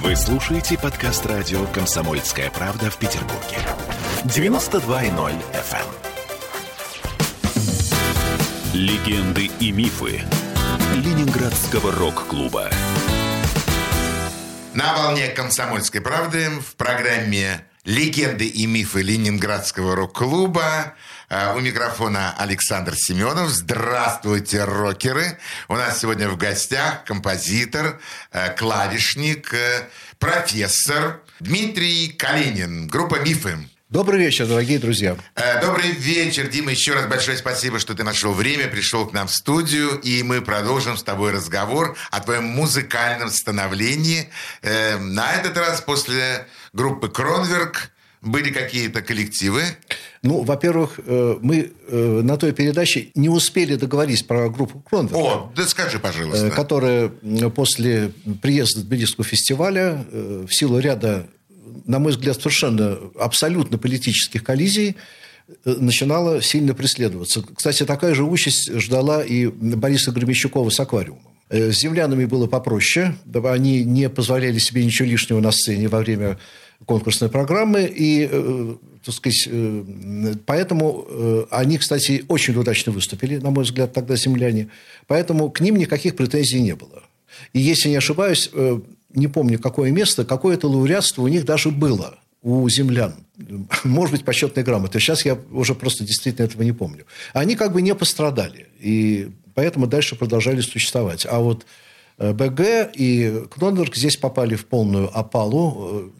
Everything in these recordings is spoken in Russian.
Вы слушаете подкаст радио «Комсомольская правда» в Петербурге. 92.0 FM. эм. Легенды и мифы Ленинградского рок-клуба. На волне «Комсомольской правды» в программе «Легенды и мифы Ленинградского рок-клуба» А, у микрофона Александр Семенов. Здравствуйте, рокеры. У нас сегодня в гостях композитор, э, клавишник, э, профессор Дмитрий Калинин. Группа «Мифы». Добрый вечер, дорогие друзья. Добрый вечер, Дима. Еще раз большое спасибо, что ты нашел время, пришел к нам в студию, и мы продолжим с тобой разговор о твоем музыкальном становлении. На этот раз после группы «Кронверк» были какие-то коллективы. Ну, во-первых, э, мы э, на той передаче не успели договориться про группу Кронверк. О, да скажи, пожалуйста. Э, которая после приезда Тбилисского фестиваля в силу ряда, на мой взгляд, совершенно абсолютно политических коллизий начинала сильно преследоваться. Кстати, такая же участь ждала и Бориса Громещукова с «Аквариумом». С землянами было попроще. Они не позволяли себе ничего лишнего на сцене во время конкурсной программы. И так сказать, э, поэтому э, они, кстати, очень удачно выступили, на мой взгляд, тогда земляне. Поэтому к ним никаких претензий не было. И если не ошибаюсь, э, не помню, какое место, какое-то лауреатство у них даже было у землян. Может быть, почетной грамоты. Сейчас я уже просто действительно этого не помню. Они как бы не пострадали. И поэтому дальше продолжали существовать. А вот БГ и Кнонверк здесь попали в полную опалу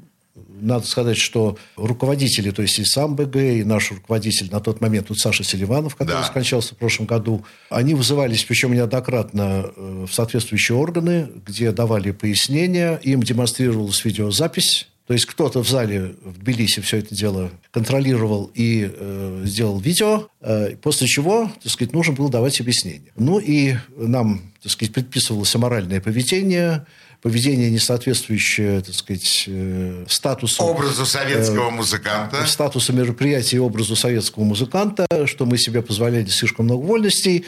надо сказать, что руководители, то есть и сам БГ, и наш руководитель на тот момент, вот Саша Селиванов, который да. скончался в прошлом году, они вызывались, причем неоднократно, э, в соответствующие органы, где давали пояснения, им демонстрировалась видеозапись, то есть кто-то в зале в Тбилиси все это дело контролировал и э, сделал видео, э, после чего, так сказать, нужно было давать объяснение. Ну и нам, так сказать, предписывалось аморальное поведение, поведение, не соответствующее, так сказать, э, статусу... Образу советского э, музыканта. Статусу мероприятия и образу советского музыканта, что мы себе позволяли слишком много вольностей.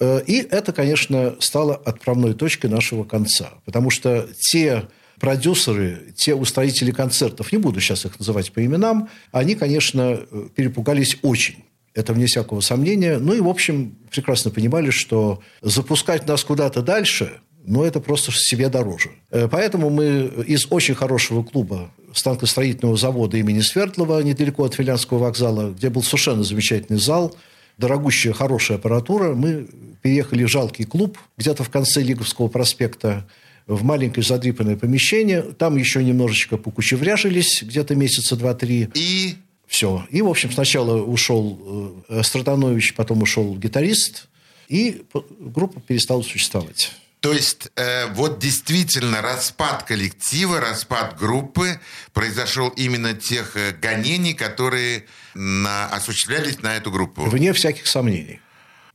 Э, и это, конечно, стало отправной точкой нашего конца. Потому что те продюсеры, те устроители концертов, не буду сейчас их называть по именам, они, конечно, перепугались очень. Это вне всякого сомнения. Ну и, в общем, прекрасно понимали, что запускать нас куда-то дальше но это просто себе дороже. Э, поэтому мы из очень хорошего клуба станкостроительного завода имени Свердлова, недалеко от Филянского вокзала, где был совершенно замечательный зал, дорогущая, хорошая аппаратура, мы переехали в жалкий клуб где-то в конце Лиговского проспекта, в маленькое задрипанное помещение. Там еще немножечко покучевряжились, где-то месяца два-три. И? Все. И, в общем, сначала ушел э, Стратанович, потом ушел гитарист, и группа перестала существовать. То есть э, вот действительно распад коллектива, распад группы произошел именно тех э, гонений, которые на, осуществлялись на эту группу. Вне всяких сомнений.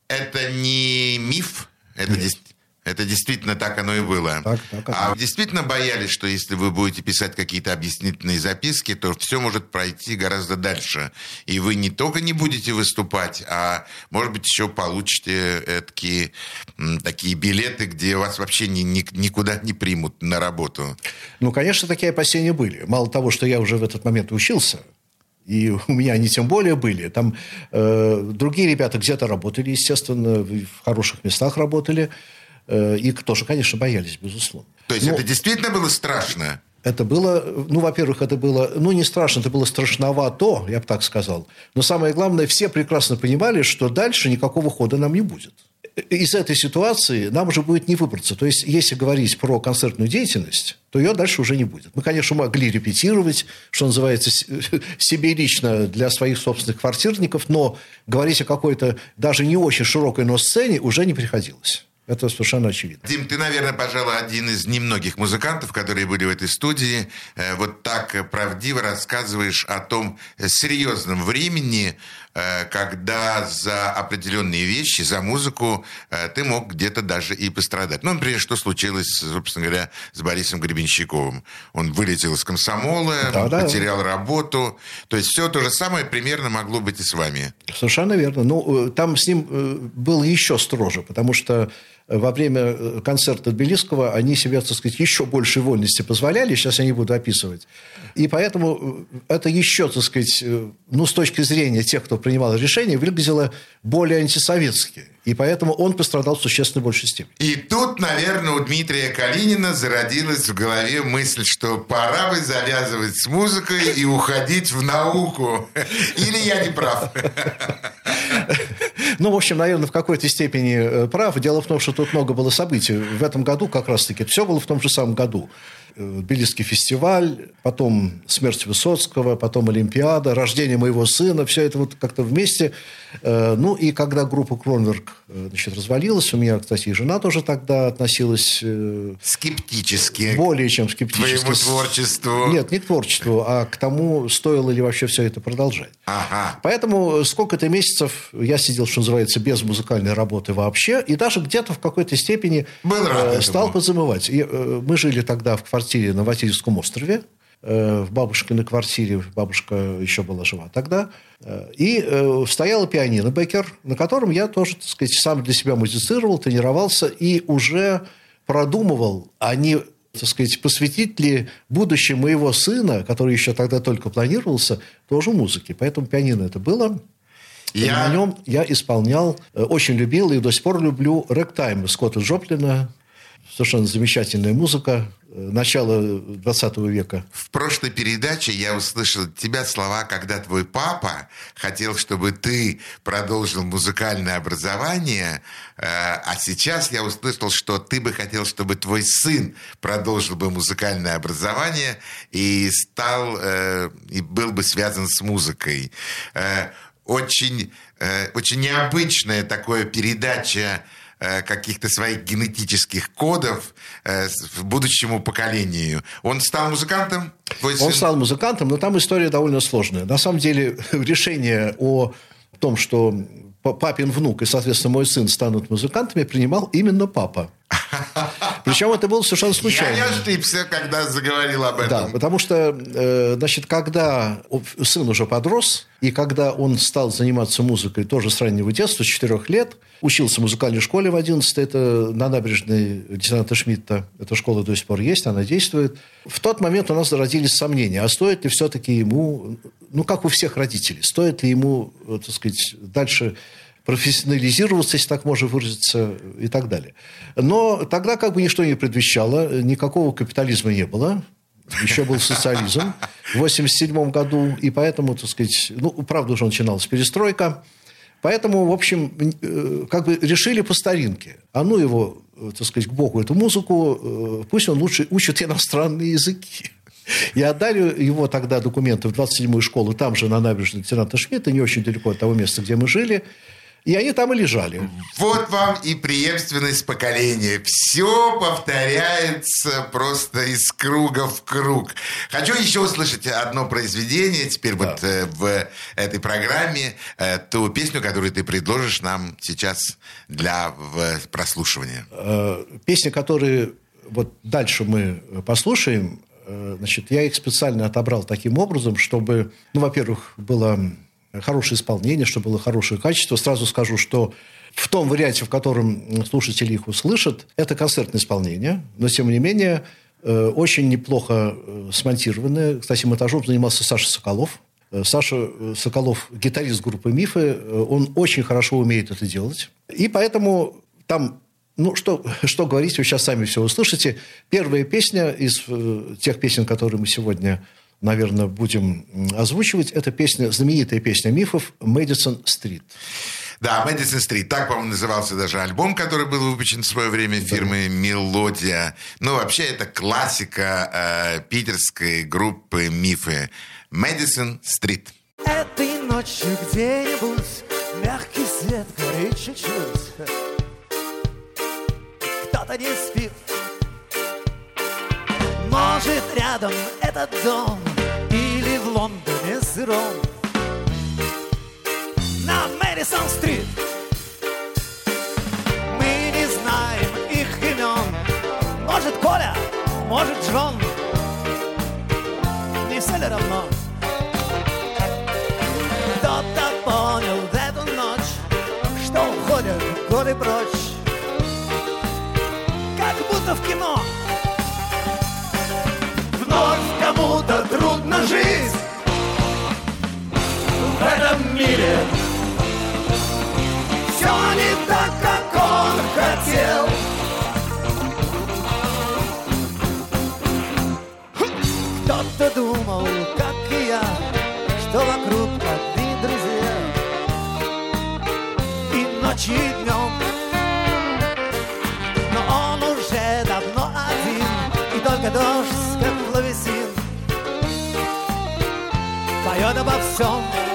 Это не миф, это действительно это действительно так оно и было. Так, так, а вы действительно боялись, что если вы будете писать какие-то объяснительные записки, то все может пройти гораздо дальше. И вы не только не будете выступать, а, может быть, еще получите такие, такие билеты, где вас вообще ни, ни, никуда не примут на работу. Ну, конечно, такие опасения были. Мало того, что я уже в этот момент учился, и у меня они тем более были. Там э, другие ребята где-то работали, естественно, в хороших местах работали. Э, и тоже, конечно, боялись, безусловно. То есть Но... это действительно было страшно? Это было, ну, во-первых, это было, ну, не страшно, это было страшновато, я бы так сказал. Но самое главное, все прекрасно понимали, что дальше никакого хода нам не будет. Из этой ситуации нам уже будет не выбраться. То есть, если говорить про концертную деятельность, то ее дальше уже не будет. Мы, конечно, могли репетировать, что называется, себе лично для своих собственных квартирников, но говорить о какой-то даже не очень широкой но-сцене уже не приходилось. Это совершенно очевидно. Дим, ты, наверное, пожалуй, один из немногих музыкантов, которые были в этой студии. Э, вот так правдиво рассказываешь о том серьезном времени, э, когда за определенные вещи, за музыку э, ты мог где-то даже и пострадать. Ну, например, что случилось, собственно говоря, с Борисом Гребенщиковым. Он вылетел из комсомола, да, потерял да. работу. То есть все то же самое примерно могло быть и с вами. Совершенно верно. Ну, там с ним было еще строже, потому что во время э, концерта Тбилисского они себе, так сказать, еще больше вольности позволяли, сейчас я не буду описывать. И поэтому э, это еще, так сказать, э, ну, с точки зрения тех, кто принимал решение, выглядело более антисоветски. И поэтому он пострадал в существенно большей степени. И тут, наверное, у Дмитрия Калинина зародилась в голове мысль, что пора бы завязывать с музыкой и уходить в науку. Или я не прав? Ну, в общем, наверное, в какой-то степени э, прав. Дело в том, что тут много было событий. В этом году как раз-таки все было в том же самом году. Э, Тбилисский фестиваль, потом смерть Высоцкого, потом Олимпиада, рождение моего сына, все это вот как-то вместе. Э, ну и когда группа Кронверк значит, развалилась, у меня, кстати, и жена тоже тогда относилась... Скептически. Более чем скептически. К твоему творчеству. Нет, не к творчеству, а к тому, стоило ли вообще все это продолжать. Ага. Поэтому сколько-то месяцев я сидел, что называется, без музыкальной работы вообще, и даже где-то в какой-то степени Был рад стал подзамывать. И, мы жили тогда в квартире квартире на Васильевском острове, э, в бабушкиной квартире, бабушка еще была жива тогда, э, и э, стояла пианино Беккер, на котором я тоже, так сказать, сам для себя музицировал, тренировался и уже продумывал, а не так сказать, посвятить ли будущее моего сына, который еще тогда только планировался, тоже музыке. Поэтому пианино это было. Я... И на нем я исполнял, очень любил и до сих пор люблю рэктайм Скотта Джоплина. Совершенно замечательная музыка, начала 20 века. В прошлой передаче я услышал от тебя слова, когда твой папа хотел, чтобы ты продолжил музыкальное образование, э, а сейчас я услышал, что ты бы хотел, чтобы твой сын продолжил бы музыкальное образование и стал, э, и был бы связан с музыкой. Э, очень, очень необычная такая передача Э, каких-то своих генетических кодов э, будущему поколению. Он стал музыкантом? Он стал музыкантом, но там история довольно сложная. На самом деле решение о том, что папин внук и, соответственно, мой сын станут музыкантами, принимал именно папа. Причем это было совершенно случайно. Я не ошибся, когда заговорил об этом. Да, потому что, э, значит, когда сын уже подрос, и когда он стал заниматься музыкой тоже с раннего детства, с 4 лет, учился в музыкальной школе в 11 это на набережной лейтенанта Шмидта. Эта школа до сих пор есть, она действует. В тот момент у нас зародились сомнения, а стоит ли все-таки ему, ну, как у всех родителей, стоит ли ему, э, так сказать, дальше профессионализироваться, если так можно выразиться, и так далее. Но тогда как бы ничто не предвещало, никакого капитализма не было, еще был социализм в 1987 году, и поэтому, так сказать, ну, правда уже начиналась перестройка, поэтому, в общем, э, как бы решили по старинке. А ну его, э, так сказать, к богу эту музыку, э, пусть он лучше учит иностранные языки. И отдали его тогда документы в 27-ю школу, там же на набережной лейтенанта Шмидта, не очень далеко от того места, где мы жили. И они там и лежали. Вот вам и преемственность поколения. Все повторяется просто из круга в круг. Хочу еще услышать одно произведение теперь да. вот э, в этой программе, э, ту песню, которую ты предложишь нам сейчас для прослушивания. Э, песни, которые вот дальше мы послушаем, значит, я их специально отобрал таким образом, чтобы, ну, во-первых, было хорошее исполнение, чтобы было хорошее качество. Сразу скажу, что в том варианте, в котором слушатели их услышат, это концертное исполнение, но, тем не менее, э, очень неплохо э, смонтированное. Кстати, монтажом занимался Саша Соколов. Э, Саша Соколов, гитарист группы «Мифы», он очень хорошо умеет это делать. И поэтому там ну, что, что говорить, вы сейчас сами все услышите. Первая песня из тех песен, которые мы сегодня наверное, будем озвучивать. Это песня, знаменитая песня мифов «Мэдисон Стрит». Да, Мэдисон Стрит. Так, по-моему, назывался даже альбом, который был выпущен в свое время фирмы «Мелодия». Ну, вообще, это классика э, питерской группы «Мифы». Мэдисон Стрит. Этой ночью где-нибудь мягкий свет горит чуть-чуть. Кто-то не спит, может, рядом этот дом в Лондоне сыром Ренессанс-стрит. Мы не знаем их имен. Может, Коля, может, Джон. Не все ли равно? Кто-то понял в эту ночь, что уходят годы прочь. Как будто в кино. Трудно жить в этом мире. Все не так, как он хотел. Кто-то думал, как и я, что вокруг одни друзья. И ночью, обо всем.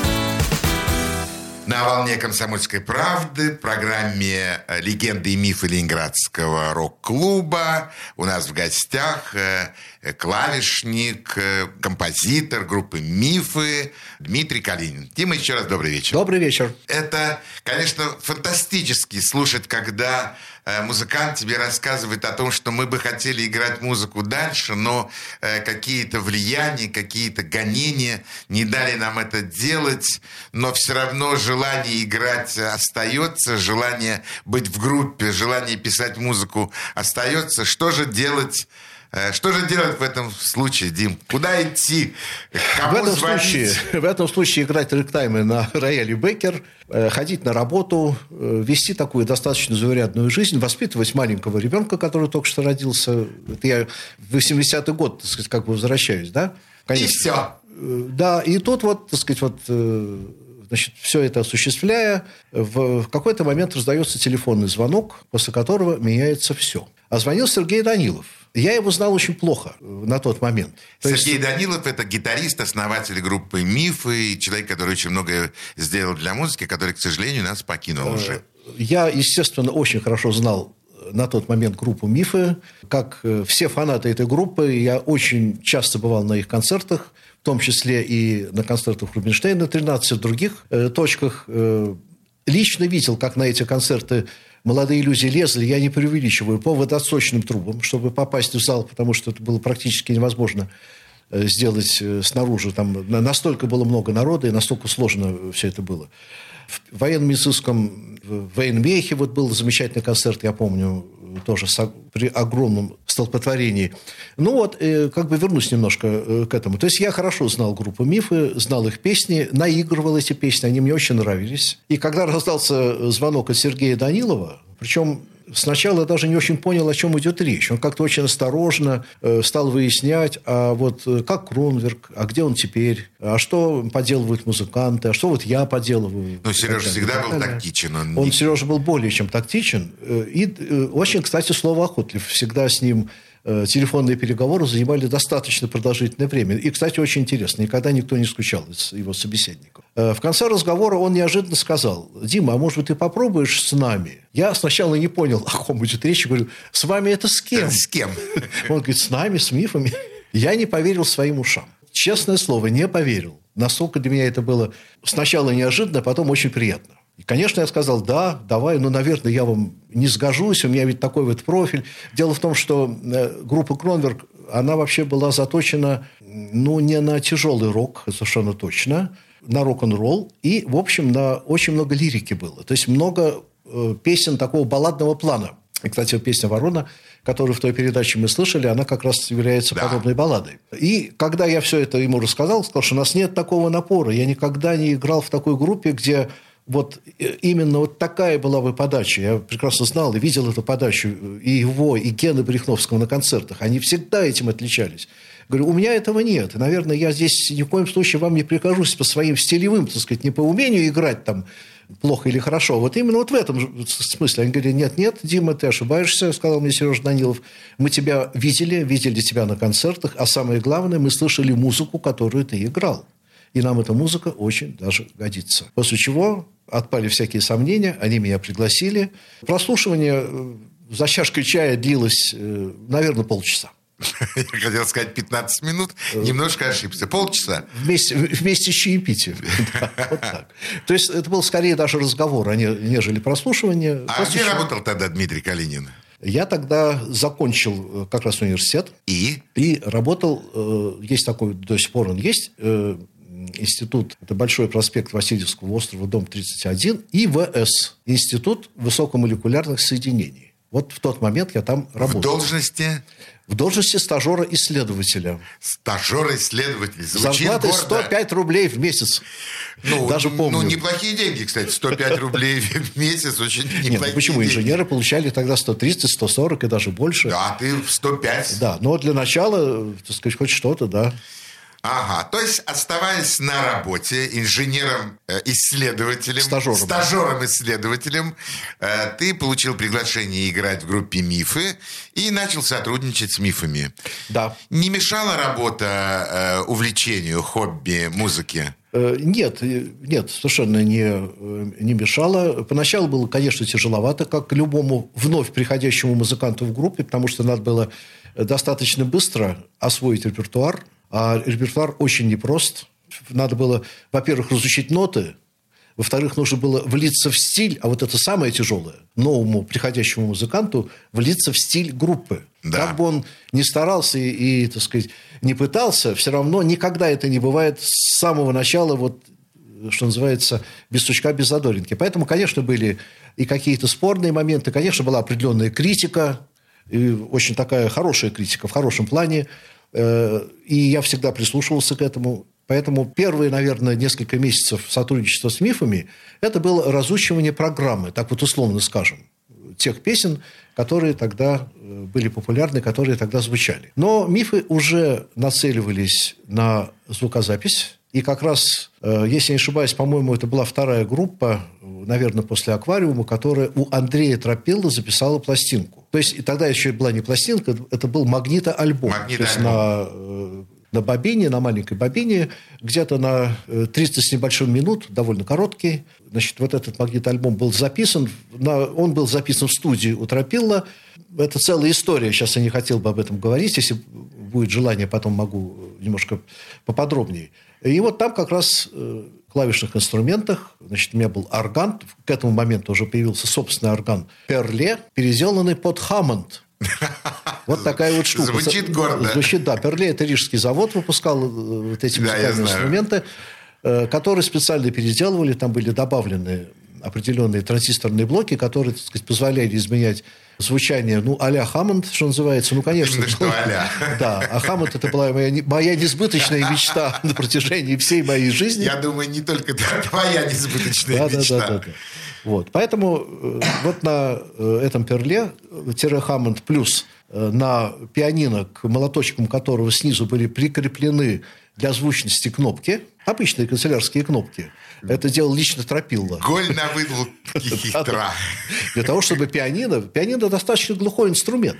На волне комсомольской правды, в программе э, «Легенды и мифы Ленинградского рок-клуба» у нас в гостях э, клавишник, э, композитор группы «Мифы» Дмитрий Калинин. Дима, еще раз добрый вечер. Добрый вечер. Это, конечно, фантастически слушать, когда музыкант тебе рассказывает о том, что мы бы хотели играть музыку дальше, но э, какие-то влияния, какие-то гонения не дали нам это делать, но все равно желание играть остается, желание быть в группе, желание писать музыку остается. Что же делать? Э, Что же делать в этом случае, Дим? Куда идти? Кому В этом, звонить? случае, в этом случае играть ректаймы на рояле Беккер, э, ходить на работу, э, вести такую достаточно заурядную жизнь, воспитывать маленького ребенка, который только что родился. Это я в 80-й год, так сказать, как бы возвращаюсь, да? И все. Да, и тут вот, так сказать, вот, значит, все это осуществляя, в какой-то момент раздается телефонный звонок, после которого меняется все. А звонил Сергей Данилов. Я его знал очень плохо э, на тот момент. То есть- Сергей Данилов – это гитарист, основатель группы «Мифы», человек, который очень многое сделал для музыки, который, к сожалению, нас покинул уже. Я, естественно, очень хорошо знал э, на тот момент группу «Мифы». Как э, все фанаты этой группы, я очень часто бывал на их концертах, в том числе и на концертах Рубинштейна, 13 других э, точках. Э, лично видел, как на эти концерты молодые люди лезли, я не преувеличиваю, по водосточным трубам, чтобы попасть в зал, потому что это было практически невозможно э, сделать э, снаружи. Там на- настолько было много народа, и настолько сложно все это было. В военно-медицинском в Вейнмехе вот был замечательный концерт, я помню, э, тоже при огромном столпотворении. Ну вот, э, как бы вернусь немножко э, к этому. То есть я хорошо знал группу «Мифы», знал их песни, наигрывал эти песни, они мне очень нравились. И когда раздался звонок от Сергея Данилова, причем сначала даже не очень понял, о чем идет речь. Он как-то очень осторожно э, стал выяснять, а вот э, как Кронверк, а где он теперь, а что поделывают музыканты, а что вот я поделываю. Ну, И Сережа всегда был тактичен. Он, Он, не- Сережа, был более чем тактичен. э, И очень, кстати, словоохотлив. Всегда с ним телефонные переговоры занимали достаточно продолжительное время. И, кстати, очень интересно. Никогда никто не скучал из его собеседников. Э, В конце разговора он неожиданно сказал, Дима, а может быть, ты попробуешь с нами? Я сначала не понял, о ком идет речь. Говорю, с вами это с кем? С кем? Он говорит, с нами, с мифами. Я не поверил своим ушам. Честное слово, не поверил. настолько для меня это было сначала неожиданно, а потом очень приятно. И, конечно, я сказал, да, давай, но, наверное, я вам не сгожусь, у меня ведь такой вот профиль. Дело в том, что э, группа Кронверк, она вообще была заточена, ну, не на тяжелый рок, совершенно точно, на рок-н-ролл, и, в общем, на очень много лирики было. То есть много э, песен такого балладного плана. И, кстати, песня «Ворона», которую в той передаче мы слышали, она как раз является да. подобной балладой. И когда я все это ему рассказал, сказал, что у нас нет такого напора. Я никогда не играл в такой группе, где вот э, именно вот такая была бы подача. Я прекрасно знал и видел эту подачу и его, и Гены Брехновского на концертах. Они всегда этим отличались. Говорю, у меня этого нет. Наверное, я здесь ни в коем случае вам не прикажусь по своим стилевым, так сказать, не по умению играть там плохо или хорошо. Вот именно вот в этом смысле. Они говорят, нет, нет, Дима, ты ошибаешься, сказал мне Сережа Данилов. Мы тебя видели, видели тебя на концертах, а самое главное, мы слышали музыку, которую ты играл. И нам эта музыка очень даже годится. После чего отпали всякие сомнения, они меня пригласили. Прослушивание э, за чашкой чая длилось, э, наверное, полчаса. Я хотел сказать 15 минут, немножко ошибся. Полчаса? Вместе, вместе с чаепитием. вот так. То есть это был скорее даже разговор, а не, нежели прослушивание. А где работал тогда Дмитрий Калинин? Я тогда закончил э, как раз университет. И? И работал, есть такой, до сих пор он есть, институт, это Большой проспект Васильевского острова, дом 31, и ВС, Институт высокомолекулярных соединений. Вот в тот момент я там работал. В должности? В должности стажера-исследователя. Стажер-исследователь. Звучит Зарплатой 105 рублей в месяц. Ну, Даже помню. Ну, неплохие деньги, кстати. 105 рублей в месяц очень неплохие Нет, ну почему? Деньги. Инженеры получали тогда 130, 140 и даже больше. Да, ты в 105. Да, но для начала, так сказать, хоть что-то, да. Ага, то есть оставаясь на работе инженером-исследователем, стажером, стажером-исследователем, э, ты получил приглашение играть в группе «Мифы» и начал сотрудничать с «Мифами». Да. Не мешала работа э, увлечению, хобби, музыки? Э, нет, нет, совершенно не, не мешало. Поначалу было, конечно, тяжеловато, как любому вновь приходящему музыканту в группе, потому что надо было достаточно быстро освоить репертуар – а репертуар очень непрост. Надо было, во-первых, разучить ноты, во-вторых, нужно было влиться в стиль, а вот это самое тяжелое, новому приходящему музыканту, влиться в стиль группы. Да. Как бы он ни старался и, и, так сказать, не пытался, все равно никогда это не бывает с самого начала, вот, что называется, без сучка, без задоринки. Поэтому, конечно, были и какие-то спорные моменты, конечно, была определенная критика, и очень такая хорошая критика в хорошем плане. Э, и я всегда прислушивался к этому. Поэтому первые, наверное, несколько месяцев сотрудничества с мифами это было разучивание программы, так вот условно скажем, тех песен, которые тогда э, были популярны, которые тогда звучали. Но мифы уже нацеливались на звукозапись. И как раз, э, если не ошибаюсь, по-моему, это была вторая группа, наверное, после «Аквариума», которая у Андрея Тропилла записала пластинку. То есть и тогда еще была не пластинка, это был магнитоальбом. Магнитоальбом. То есть на, э, на бобине, на маленькой бобине, где-то на 300 э, с небольшим минут, довольно короткий. Значит, вот этот магнитоальбом был записан, на, он был записан в студии у Тропилла. Это целая история, сейчас я не хотел бы об этом говорить, если будет желание, потом могу немножко поподробнее. И вот там как раз э, клавишных инструментах. Значит, у меня был орган. К этому моменту уже появился собственный орган Перле, переделанный под Хаммонд. Вот такая вот штука. Звучит гордо. Звучит, да. Перле – это рижский завод, выпускал э, вот эти музыкальные инструменты, э, которые специально переделывали. Там были добавлены определенные транзисторные блоки, которые, так сказать, позволяли изменять звучание, ну, а-ля Хаммонд, что называется. Ну, конечно. Что а Да, а Хаммонд – это была моя, моя несбыточная мечта на протяжении всей моей жизни. Я думаю, не только твоя несбыточная мечта. Да, да, да. Вот. Поэтому э, вот на э, этом перле Хаммонд плюс э, на пианино, к молоточкам которого снизу были прикреплены для звучности кнопки, обычные канцелярские кнопки, это делал лично Тропилла. Голь на выдумке хитра. Для того, чтобы пианино... Пианино достаточно глухой инструмент.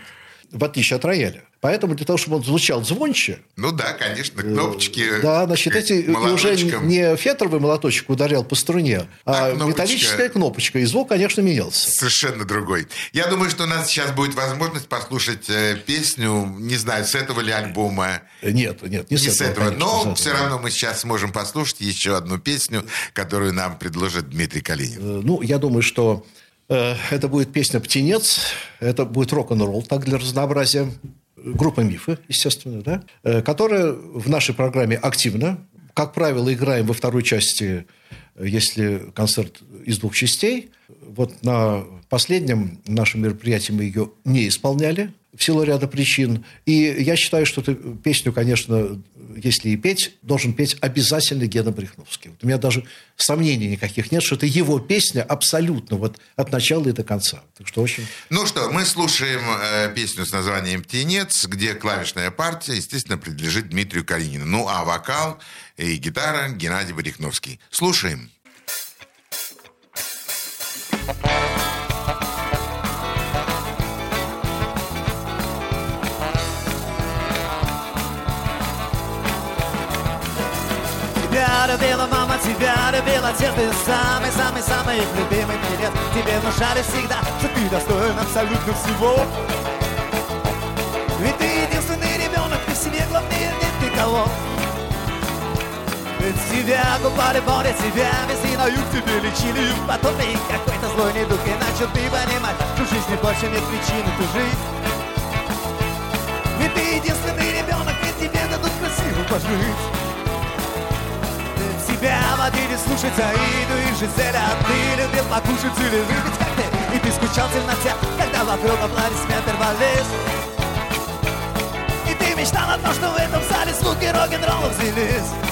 В отличие от рояля. Поэтому для того, чтобы он звучал звонче... Ну да, конечно, кнопочки. Да, значит, эти уже не фетровый молоточек ударял по струне, а, а кнопочка... металлическая кнопочка. И звук, конечно, менялся. Совершенно другой. Я думаю, что у нас сейчас будет возможность послушать э, песню, не знаю, с этого ли альбома. Нет, нет, не, не с этого. Конечно, но все равно мы сейчас сможем послушать еще одну песню, которую нам предложит Дмитрий Калинин. Э, ну, я думаю, что э, это будет песня «Птенец», это будет рок-н-ролл, так для разнообразия группа «Мифы», естественно, да, э, которая в нашей программе активно. Как правило, играем во второй части, э, если концерт из двух частей. Вот на последнем нашем мероприятии мы ее не исполняли в силу ряда причин. И я считаю, что эту песню, конечно, если и петь, должен петь обязательно Гена Брехновский. Вот у меня даже сомнений никаких нет, что это его песня абсолютно вот от начала и до конца. Так что очень... Ну что, мы слушаем э, песню с названием «Птенец», где клавишная партия, естественно, принадлежит Дмитрию Калинину. Ну, а вокал и гитара Геннадий Брехновский. Слушаем. Слушаем. Любила мама, тебя любил отец Ты самый-самый-самый любимый птенец Тебе внушали всегда, что ты достоин абсолютно всего? Ведь ты единственный ребенок, и в семье главнее нет никого. Ведь тебя купали море, тебя везли на юг, тебе лечили. Юг Потом ты какой-то злой недуг, начал ты понимать Что жизни больше нет причины ту жить Ведь ты единственный ребенок, ведь тебе дадут красиво пожить тебя водили слушать Аиду и Жизеля Ты любил покушать или выпить коктейль И ты скучал в темноте, когда вокруг аплодисменты рвались. И ты мечтал о том, что в этом зале звуки рок-н-ролла взялись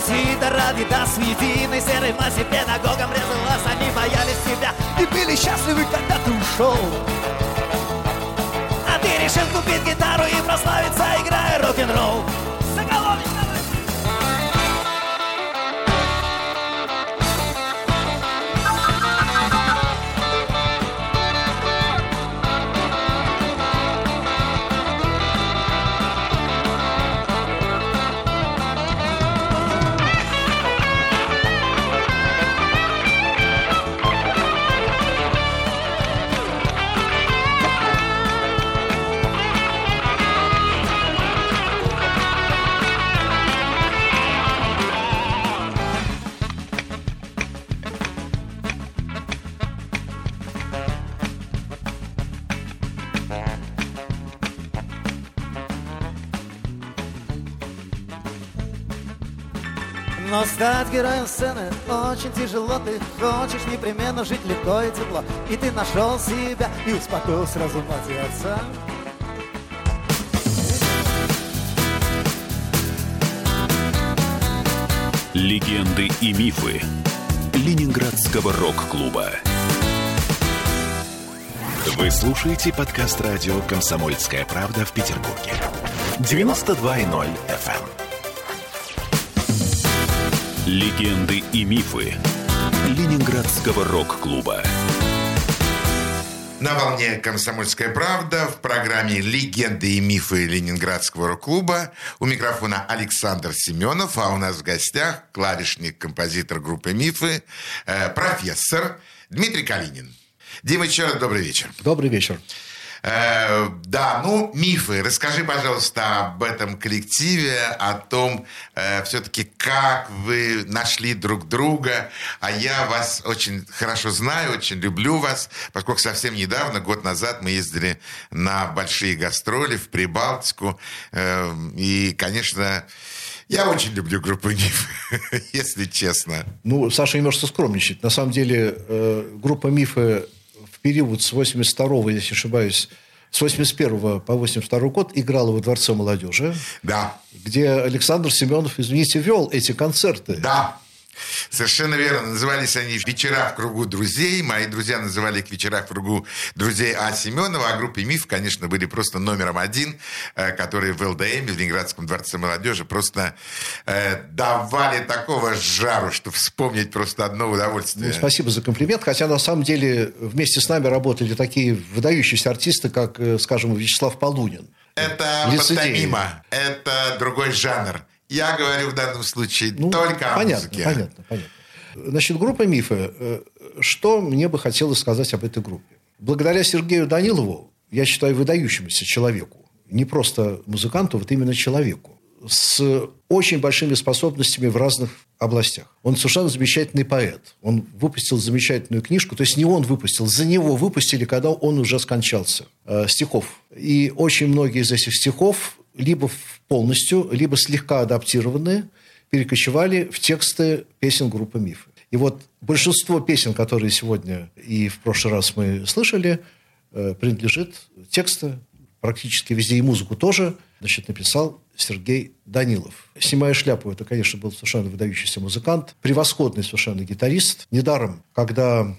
свитер Адидас в единой серой массе Педагогам резалась, они боялись тебя И были счастливы, когда ты ушел. А ты решил купить гитару и прославиться, играя рок-н-ролл. Но стать героем сцены очень тяжело. Ты хочешь непременно жить легко и тепло. И ты нашел себя и успокоил сразу мать Легенды и мифы Ленинградского рок-клуба. Вы слушаете подкаст радио «Комсомольская правда» в Петербурге. 92.0 FM Легенды и мифы Ленинградского рок-клуба. На волне «Комсомольская правда» в программе «Легенды и мифы Ленинградского рок-клуба» у микрофона Александр Семенов, а у нас в гостях клавишник, композитор группы «Мифы», э, профессор Дмитрий Калинин. Дима, еще раз добрый вечер. Добрый вечер. Э, да, ну, мифы. Расскажи, пожалуйста, об этом коллективе, о том, э, все-таки, как вы нашли друг друга. А я вас очень хорошо знаю, очень люблю вас, поскольку совсем недавно, год назад, мы ездили на большие гастроли в Прибалтику. Э, и, конечно, я очень люблю группу «Миф», если честно. Ну, Саша немножко скромничает. На самом деле, э, группа «Мифы» период с 82 если не ошибаюсь, с 81 по 82 год играла во Дворце молодежи. Да. Где Александр Семенов, извините, вел эти концерты. Да. Совершенно верно. Назывались они «Вечера в кругу друзей». Мои друзья называли их «Вечера в кругу друзей А. Семенова». А группе «Миф», конечно, были просто номером один, э, которые в ЛДМ, в Ленинградском дворце молодежи, просто э, давали такого жару, что вспомнить просто одно удовольствие. Ну, спасибо за комплимент. Хотя, на самом деле, вместе с нами работали такие выдающиеся артисты, как, э, скажем, Вячеслав Полунин. Это пантомима, это другой жанр. Я говорю в данном случае ну, только о понятно, музыке. Понятно, понятно. Значит, группа «Мифы». Э, что мне бы хотелось сказать об этой группе? Благодаря Сергею Данилову, я считаю, выдающемуся человеку, не просто музыканту, вот именно человеку, с очень большими способностями в разных областях. Он совершенно замечательный поэт. Он выпустил замечательную книжку. То есть не он выпустил, за него выпустили, когда он уже скончался. Э, стихов. И очень многие из этих стихов либо полностью, либо слегка адаптированные, перекочевали в тексты песен группы «Мифы». И вот большинство песен, которые сегодня и в прошлый раз мы слышали, э, принадлежит текста практически везде, и музыку тоже, значит, написал Сергей Данилов. «Снимая шляпу» – это, конечно, был совершенно выдающийся музыкант, превосходный совершенно гитарист. Недаром, когда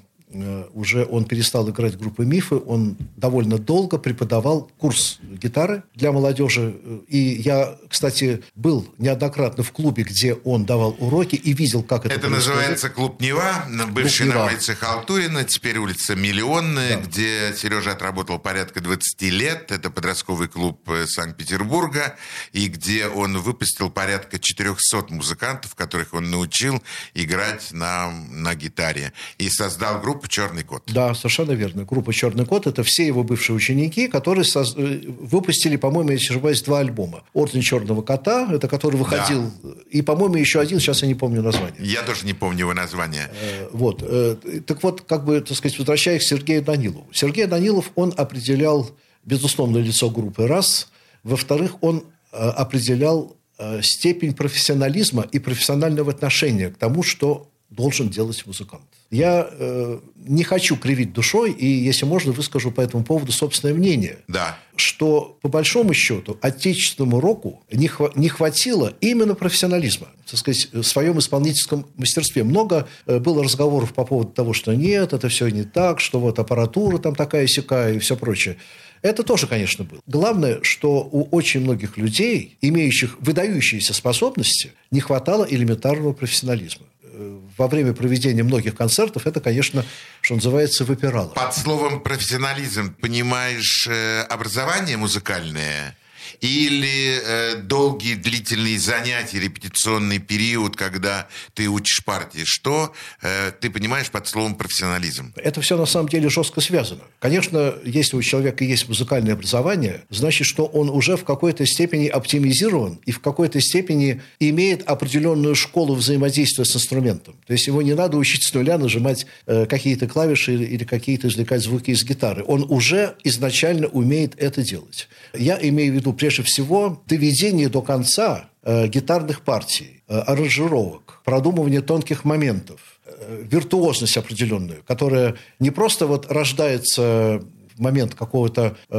уже он перестал играть группы «Мифы», он довольно долго преподавал курс гитары для молодежи. И я, кстати, был неоднократно в клубе, где он давал уроки и видел, как это Это происходит. называется клуб «Нева», бывшая на улице Халтурина, теперь улица Миллионная, да. где Сережа отработал порядка 20 лет. Это подростковый клуб э, Санкт-Петербурга, и где он выпустил порядка 400 музыкантов, которых он научил играть на, на гитаре. И создал группу группа «Черный кот». Да, совершенно верно. Группа «Черный кот» – это все его бывшие ученики, которые соз... Э, выпустили, по-моему, если ошибаюсь, два альбома. «Орден черного кота», это который выходил, да. и, по-моему, еще один, сейчас я не помню название. Я тоже не помню его название. Э, вот. Э, так вот, как бы, так сказать, возвращаясь к Сергею Данилову. Сергей Данилов, он определял, безусловно, лицо группы раз. Во-вторых, он определял степень профессионализма и профессионального отношения к тому, что должен делать музыкант. Я э, не хочу кривить душой, и, если можно, выскажу по этому поводу собственное мнение. Да. Что, по большому счету, отечественному року не, хва- не хватило именно профессионализма, так сказать, в своем исполнительском мастерстве. Много э, было разговоров по поводу того, что нет, это все не так, что вот аппаратура там такая сякая и все прочее. Это тоже, конечно, было. Главное, что у очень многих людей, имеющих выдающиеся способности, не хватало элементарного профессионализма во время проведения многих концертов это, конечно, что называется, выпирало. Под словом профессионализм понимаешь э, образование музыкальное? Или э, долгие длительные занятия, репетиционный период, когда ты учишь партии, что э, ты понимаешь под словом профессионализм? Это все на самом деле жестко связано. Конечно, если у человека есть музыкальное образование, значит, что он уже в какой-то степени оптимизирован и в какой-то степени имеет определенную школу взаимодействия с инструментом. То есть ему не надо учить с нуля нажимать э, какие-то клавиши или какие-то извлекать звуки из гитары. Он уже изначально умеет это делать. Я имею в виду прежде всего доведение до конца э, гитарных партий, э, аранжировок, продумывание тонких моментов, э, виртуозность определенную, которая не просто вот рождается в момент какого-то э,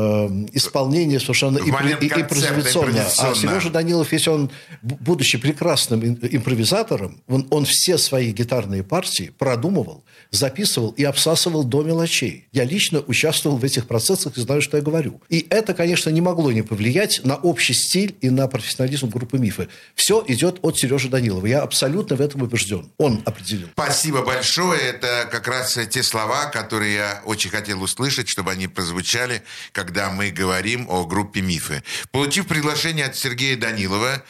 исполнения совершенно импро- импровизационно. А Сережа Данилов, если он, будучи прекрасным импровизатором, он, он все свои гитарные партии продумывал, записывал и обсасывал до мелочей. Я лично участвовал в этих процессах и знаю, что я говорю. И это, конечно, не могло не повлиять на общий стиль и на профессионализм группы «Мифы». Все идет от Сережи Данилова. Я абсолютно в этом убежден. Он определил. Спасибо большое. Это как раз те слова, которые я очень хотел услышать, чтобы они прозвучали, когда мы говорим о группе «Мифы». Получив приглашение от Сергея Данилова, Э,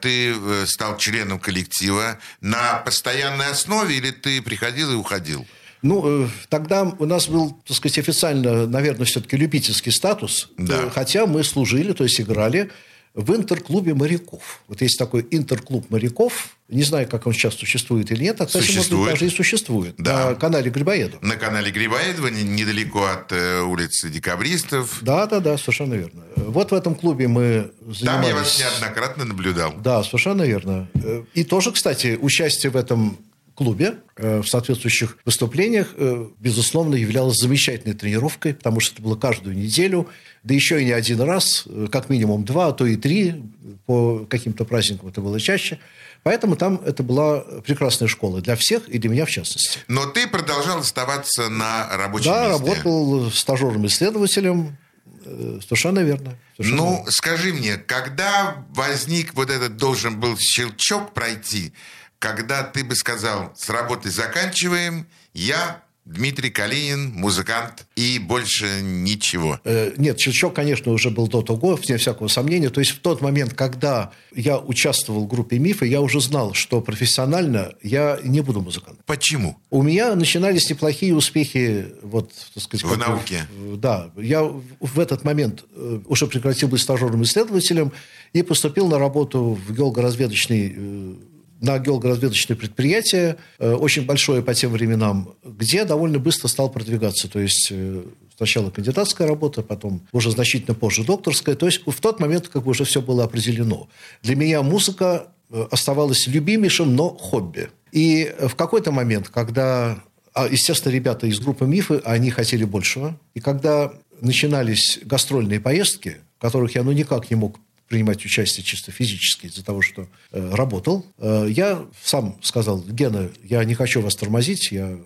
ты э, стал членом коллектива на постоянной основе или ты приходил и уходил? Ну, э, тогда у нас был, так сказать, официально, наверное, все-таки любительский статус. Да. Хотя мы служили, то есть играли в интерклубе моряков. Вот есть такой интерклуб моряков. Не знаю, как он сейчас существует или нет. А, кстати, существует. может даже и существует. Да. На канале Грибоедова. На канале Грибоедова, недалеко от э, улицы Декабристов. Да, да, да, совершенно верно. Вот в этом клубе мы занимались... Там я вас неоднократно наблюдал. Да, совершенно верно. Э, и тоже, кстати, участие в этом клубе э, в соответствующих выступлениях, э, безусловно, являлась замечательной тренировкой, потому что это было каждую неделю, да еще и не один раз, э, как минимум два, а то и три, по каким-то праздникам это было чаще. Поэтому там это была прекрасная школа для всех и для меня в частности. Но ты продолжал оставаться на рабочем да, месте. Да, работал стажером-исследователем, Совершенно верно. Совершенно ну, верно. скажи мне, когда возник вот этот должен был щелчок пройти, когда ты бы сказал, с работы заканчиваем, я Дмитрий Калинин, музыкант, и больше ничего. Э, нет, щелчок, конечно, уже был до того, вне всякого сомнения. То есть в тот момент, когда я участвовал в группе «Мифы», я уже знал, что профессионально я не буду музыкантом. Почему? У меня начинались неплохие успехи вот, так сказать, в науке. Да. Я в этот момент э, уже прекратил быть стажером-исследователем и поступил на работу в геологоразведочный э, на геологоразведочное предприятие, э, очень большое по тем временам, где довольно быстро стал продвигаться. То есть э, сначала кандидатская работа, потом уже значительно позже докторская. То есть в тот момент как бы уже все было определено. Для меня музыка э, оставалась любимейшим, но хобби. И в какой-то момент, когда, а, естественно, ребята из группы «Мифы», они хотели большего. И когда начинались гастрольные поездки, которых я ну никак не мог принимать участие чисто физически из-за того, что э, работал. Э, я сам сказал, Гена, я не хочу вас тормозить, я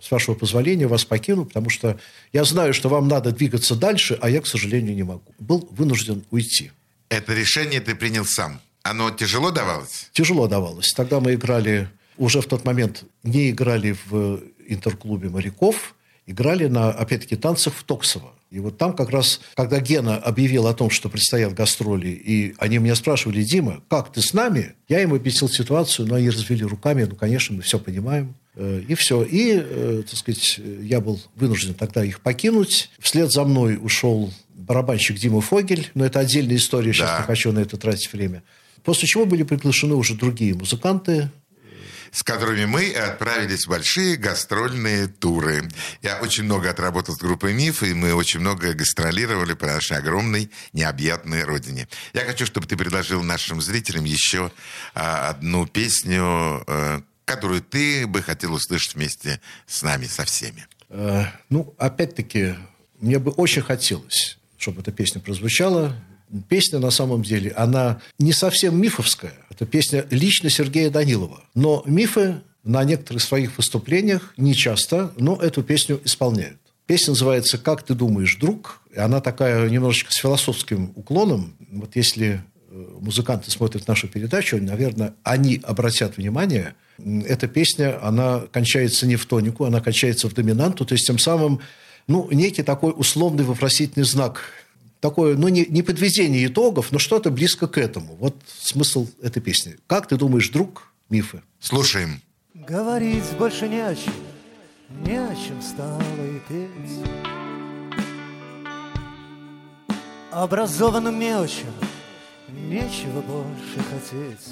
с вашего позволения вас покину, потому что я знаю, что вам надо двигаться дальше, а я, к сожалению, не могу. Был вынужден уйти. Это решение ты принял сам. Оно тяжело давалось? Тяжело давалось. Тогда мы играли, уже в тот момент не играли в интерклубе моряков, играли на, опять-таки, танцах в Токсово. И вот там как раз, когда Гена объявил о том, что предстоят гастроли, и они меня спрашивали, Дима, как ты с нами? Я им объяснил ситуацию, но они развели руками, ну, конечно, мы все понимаем. Э, и все. И, э, так сказать, я был вынужден тогда их покинуть. Вслед за мной ушел барабанщик Дима Фогель, но это отдельная история, сейчас да. не хочу на это тратить время. После чего были приглашены уже другие музыканты, с которыми мы отправились в большие гастрольные туры. Я очень много отработал с группой «Миф», и мы очень много гастролировали по нашей огромной, необъятной родине. Я хочу, чтобы ты предложил нашим зрителям еще а, одну песню, а, которую ты бы хотел услышать вместе с нами, со всеми. Э, ну, опять-таки, мне бы очень хотелось, чтобы эта песня прозвучала песня на самом деле, она не совсем мифовская. Это песня лично Сергея Данилова. Но мифы на некоторых своих выступлениях, не часто, но эту песню исполняют. Песня называется «Как ты думаешь, друг?». И она такая немножечко с философским уклоном. Вот если э, музыканты смотрят нашу передачу, наверное, они обратят внимание, эта песня, она кончается не в тонику, она кончается в доминанту, то есть тем самым ну, некий такой условный вопросительный знак такое, ну, не, не подведение итогов, но что-то близко к этому. Вот смысл этой песни. Как ты думаешь, друг, мифы? Слушаем. Говорить больше не о чем, не о чем стало и петь. Образованным мелочам нечего больше хотеть.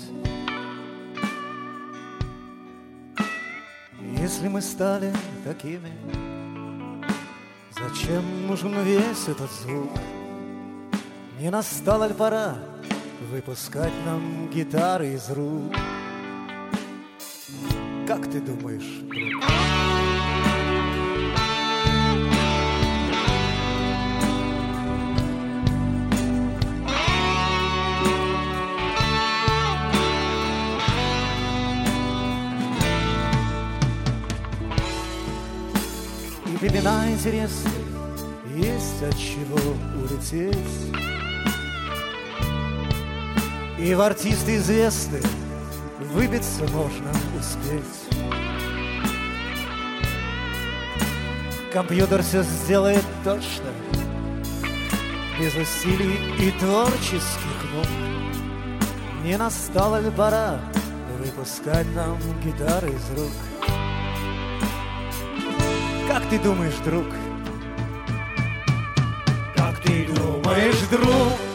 Если мы стали такими, зачем нужен весь этот звук? Не настала ли пора выпускать нам гитары из рук? Как ты думаешь, друг? Времена интересны, есть от чего улететь. И в артисты известны выбиться можно успеть. Компьютер все сделает точно, без усилий и творческих ног. Не настала ли пора выпускать нам гитары из рук? Как ты думаешь, друг? Как ты думаешь, друг?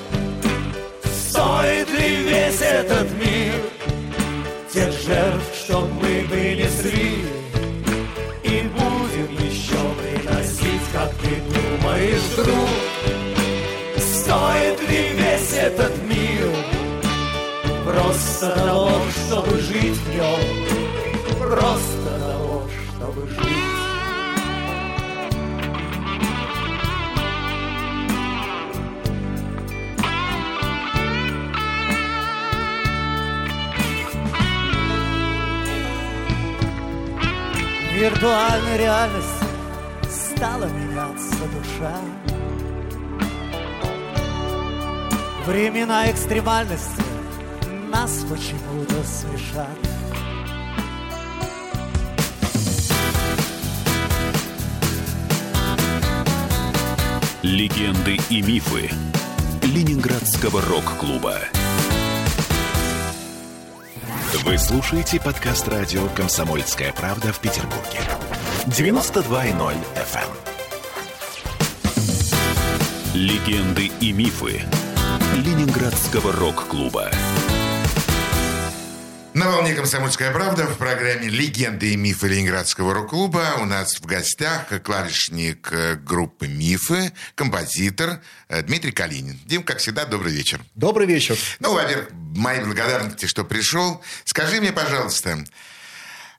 Ты думаешь, друг, стоит ли весь этот мир? Просто того, чтобы жить в нем, просто того, чтобы жить. Виртуальная реальность стала душа. Времена экстремальности нас почему-то смешат. Легенды и мифы Ленинградского рок-клуба. Вы слушаете подкаст радио «Комсомольская правда» в Петербурге. 92.0 FM. Легенды и мифы Ленинградского рок-клуба. На волне «Комсомольская правда» в программе «Легенды и мифы Ленинградского рок-клуба» у нас в гостях клавишник э, группы «Мифы», композитор э, Дмитрий Калинин. Дим, как всегда, добрый вечер. Добрый вечер. Ну, во-первых, мои благодарности, что пришел. Скажи мне, пожалуйста,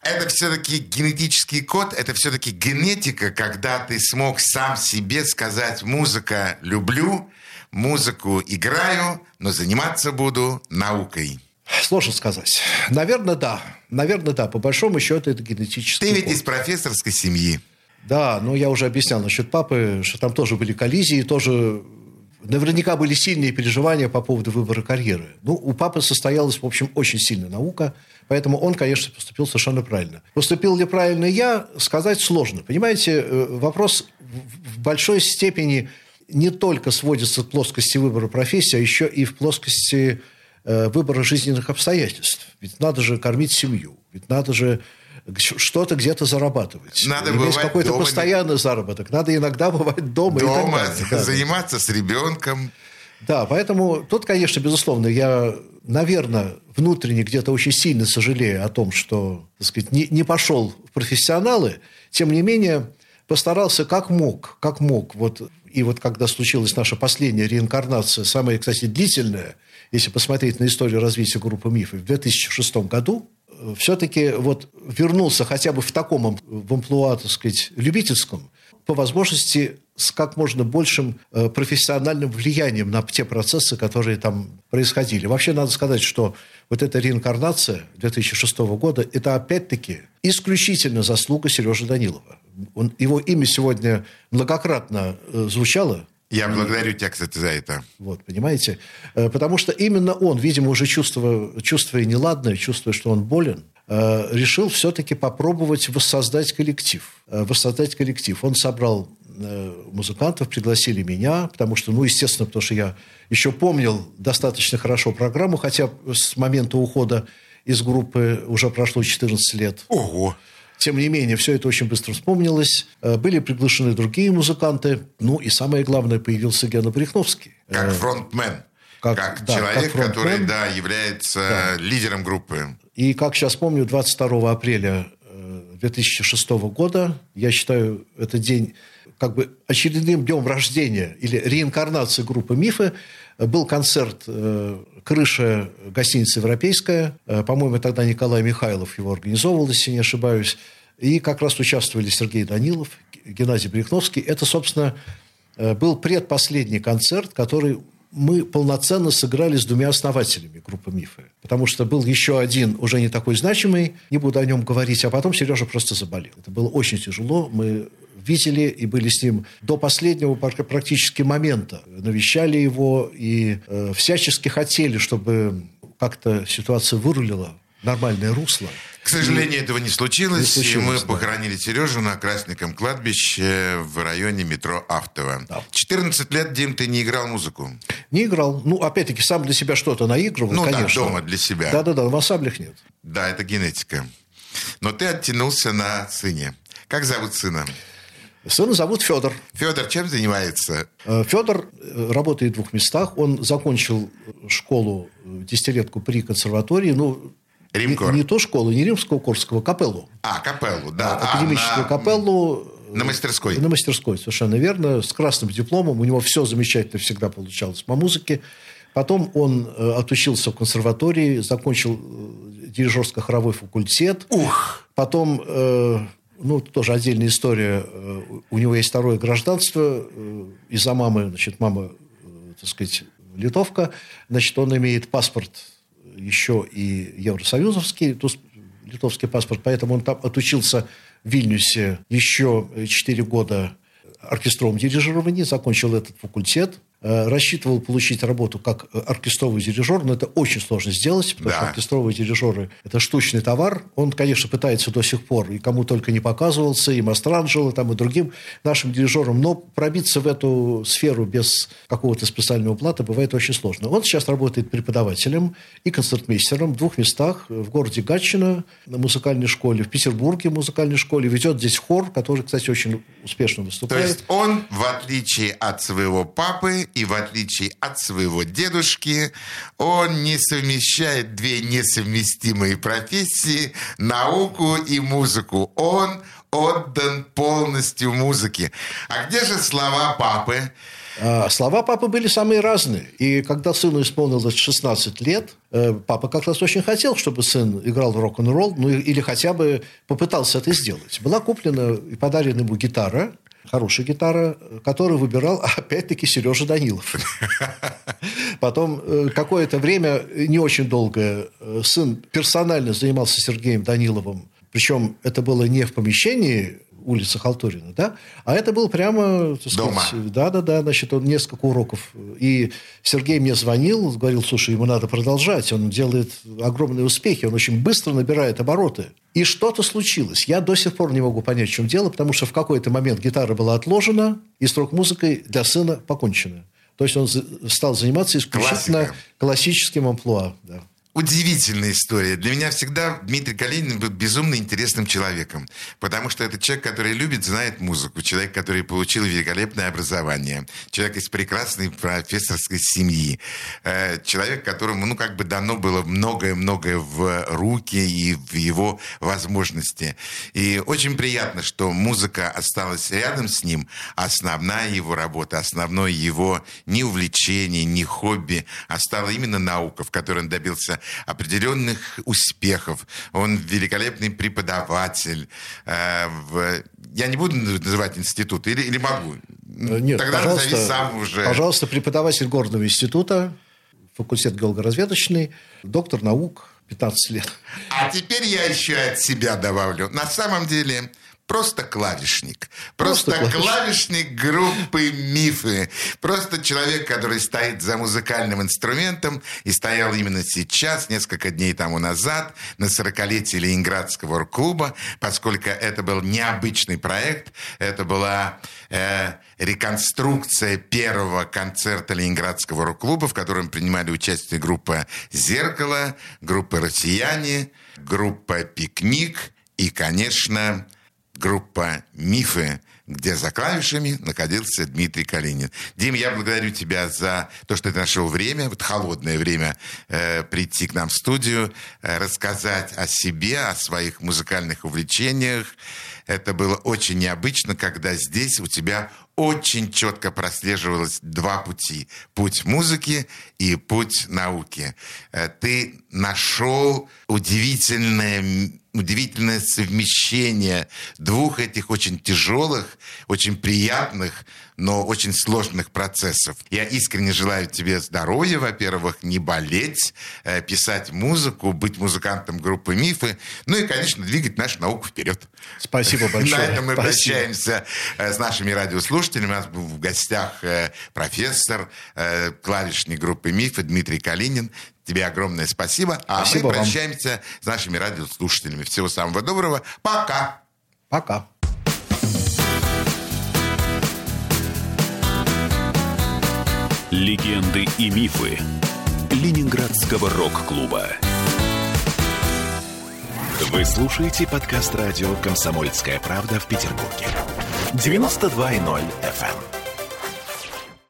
это все-таки генетический код, это все-таки генетика, когда ты смог сам себе сказать «музыка люблю», «музыку играю, но заниматься буду наукой». Сложно сказать. Наверное, да. Наверное, да. По большому счету это генетический Ты ведь код. из профессорской семьи. Да, но я уже объяснял насчет папы, что там тоже были коллизии, тоже наверняка были сильные переживания по поводу выбора карьеры. Ну, у папы состоялась, в общем, очень сильная наука, поэтому он, конечно, поступил совершенно правильно. Поступил ли правильно я, сказать сложно. Понимаете, э, вопрос в большой степени не только сводится к плоскости выбора профессии, а еще и в плоскости э, выбора жизненных обстоятельств. Ведь надо же кормить семью, ведь надо же что-то где-то зарабатывать. Надо Иметь бывать какой-то дома. постоянный заработок. Надо иногда бывать дома, Дома, далее. Да, да. заниматься с ребенком. Да, поэтому тут, конечно, безусловно, я, наверное, внутренне где-то очень сильно сожалею о том, что, так сказать, не, не пошел в профессионалы, тем не менее постарался как мог, как мог. Вот, и вот когда случилась наша последняя реинкарнация, самая, кстати, длительная, если посмотреть на историю развития группы «Мифы», в 2006 году, все-таки вот вернулся хотя бы в таком в амплуа, так сказать, любительском, по возможности с как можно большим э, профессиональным влиянием на те процессы, которые там происходили. Вообще надо сказать, что вот эта реинкарнация 2006 года – это опять-таки исключительно заслуга Сережи Данилова. Он, его имя сегодня многократно э, звучало Я благодарю тебя, кстати, за это. вот, понимаете? Э, Потому что именно он, видимо, уже чувствуя, чувствуя неладное, чувствуя, что он болен, э, решил все-таки попробовать воссоздать коллектив. Э, Воссоздать коллектив. Он собрал музыкантов, пригласили меня, потому что, ну, естественно, потому что я еще помнил достаточно хорошо программу, хотя с момента ухода из группы уже прошло 14 лет. Ого! Тем не менее, все это очень быстро вспомнилось. Э, Были приглашены другие музыканты. Ну и самое главное, появился Гена Брехновский. Как фронтмен. Как, как- да, человек, как который, да, является лидером группы. И, как сейчас помню, 22 апреля э, 2006 года, я считаю, этот день как бы очередным днем рождения или реинкарнации группы «Мифы», э, был концерт э, «Крыша» гостиницы «Европейская». Э, По-моему, тогда Николай Михайлов его организовывал, если не ошибаюсь. И как раз участвовали Сергей Данилов, Геннадий Брехновский. Это, собственно, э, был предпоследний концерт, который мы полноценно сыграли с двумя основателями группы «Мифы». Потому что был еще один, уже не такой значимый, не буду о нем говорить, а потом Сережа просто заболел. Это было очень тяжело. Мы видели и были с ним до последнего пр- практически момента. Навещали его и э, всячески хотели, чтобы как-то ситуация вырулила нормальное русло. К сожалению, этого не случилось, Не случилось, и мы да. похоронили Сережу на Красником кладбище в районе метро Автово. Да. 14 лет, Дим, ты не играл музыку. Не играл. Ну, опять-таки, сам для себя что-то наигрывал, Ну да, конечно. дома для себя. Да-да-да, в ансамблях нет. Да, это генетика. Но ты оттянулся на сыне. Как зовут сына? Сына зовут Федор. Федор чем занимается? Федор э, работает в двух местах. Он закончил школу, э, десятилетку при консерватории. Ну, Римкор. не, не то школу, не римского, Корского, капеллу. А, капеллу, да. А, А, академическую на- капеллу. э, на мастерской. На мастерской, совершенно верно. С красным дипломом. У него все замечательно всегда получалось по музыке. Потом он э, отучился в консерватории, закончил э, дирижерско-хоровой факультет. Ух! Потом, э, ну, тоже отдельная история. э, У него есть второе гражданство. э, Из-за мамы, значит, мама, э, так сказать, литовка. Значит, он имеет паспорт еще и евросоюзовский, то есть литовский паспорт. Поэтому он там отучился в Вильнюсе еще 4 года оркестровом дирижировании, закончил этот факультет, рассчитывал получить работу как оркестровый дирижер, но это очень сложно сделать, потому да. что оркестровые дирижеры – это штучный товар. Он, конечно, пытается до сих пор, и кому только не показывался, и Мастранджело, там, и другим нашим дирижерам, но пробиться в эту сферу без какого-то специального плата бывает очень сложно. Он сейчас работает преподавателем и концертмейстером в двух местах, в городе Гатчино, на музыкальной школе, в Петербурге музыкальной школе, ведет здесь хор, который, кстати, очень успешно выступает. То есть он, в отличие от своего папы, и в отличие от своего дедушки, он не совмещает две несовместимые профессии, науку и музыку. Он отдан полностью музыке. А где же слова папы? А, слова папы были самые разные. И когда сыну исполнилось 16 лет, э, папа как раз очень хотел, чтобы сын играл в рок-н-ролл, ну или хотя бы попытался это сделать. Была куплена и подарена ему гитара, хорошая гитара, которую выбирал, опять-таки, Сережа Данилов. Потом э, какое-то время, не очень долгое, э, сын персонально занимался Сергеем Даниловым. Причем это было не в помещении улица Халтурина, да, а это был прямо, сказать, да-да-да, значит, он несколько уроков. И Сергей мне звонил, говорил, слушай, ему надо продолжать, он делает огромные успехи, он очень быстро набирает обороты. И что-то случилось. Я до сих пор не могу понять, в чем дело, потому что в какой-то момент гитара была отложена, и строк музыкой для сына покончена. То есть он стал заниматься исключительно Классика. классическим амплуа. Да удивительная история. Для меня всегда Дмитрий Калинин был безумно интересным человеком, потому что это человек, который любит, знает музыку, человек, который получил великолепное образование, человек из прекрасной профессорской семьи, э, человек, которому, ну, как бы дано было многое-многое в руки и в его возможности. И очень приятно, что музыка осталась рядом с ним, основная его работа, основное его не увлечение, не хобби, а стала именно наука, в которой он добился определенных успехов. Он великолепный преподаватель. Э, в... Я не буду называть институт, или, или могу? Э, нет, Тогда пожалуйста, сам уже. Пожалуйста, преподаватель горного института, факультет геологоразведочный, доктор наук, 15 лет. А теперь я еще от себя добавлю. На самом деле, Просто клавишник. Просто, Просто клавишник. группы «Мифы». Просто человек, который стоит за музыкальным инструментом и стоял именно сейчас, несколько дней тому назад, на 40-летии Ленинградского рок-клуба, поскольку это был необычный проект. Это была э, реконструкция первого концерта Ленинградского рок-клуба, в котором принимали участие группа «Зеркало», группа «Россияне», группа «Пикник» и, конечно, группа «Мифы», где за клавишами находился Дмитрий Калинин. Дим, я благодарю тебя за то, что ты нашел время, вот холодное время, э, прийти к нам в студию, э, рассказать о себе, о своих музыкальных увлечениях. Это было очень необычно, когда здесь у тебя очень четко прослеживалось два пути. Путь музыки и путь науки. Э, ты нашел удивительное удивительное совмещение двух этих очень тяжелых, очень приятных, но очень сложных процессов. Я искренне желаю тебе здоровья, во-первых, не болеть, э, писать музыку, быть музыкантом группы «Мифы», ну и, конечно, двигать нашу науку вперед. Спасибо большое. На этом мы Спасибо. прощаемся э, с нашими радиослушателями. У нас был в гостях э, профессор, клавишник группы «Мифы» Дмитрий Калинин. Тебе огромное спасибо. А спасибо мы прощаемся вам. с нашими радиослушателями. Всего самого доброго. Пока. Пока. Легенды и мифы Ленинградского рок-клуба. Вы слушаете подкаст радио «Комсомольская правда» в Петербурге. 92.0 FM.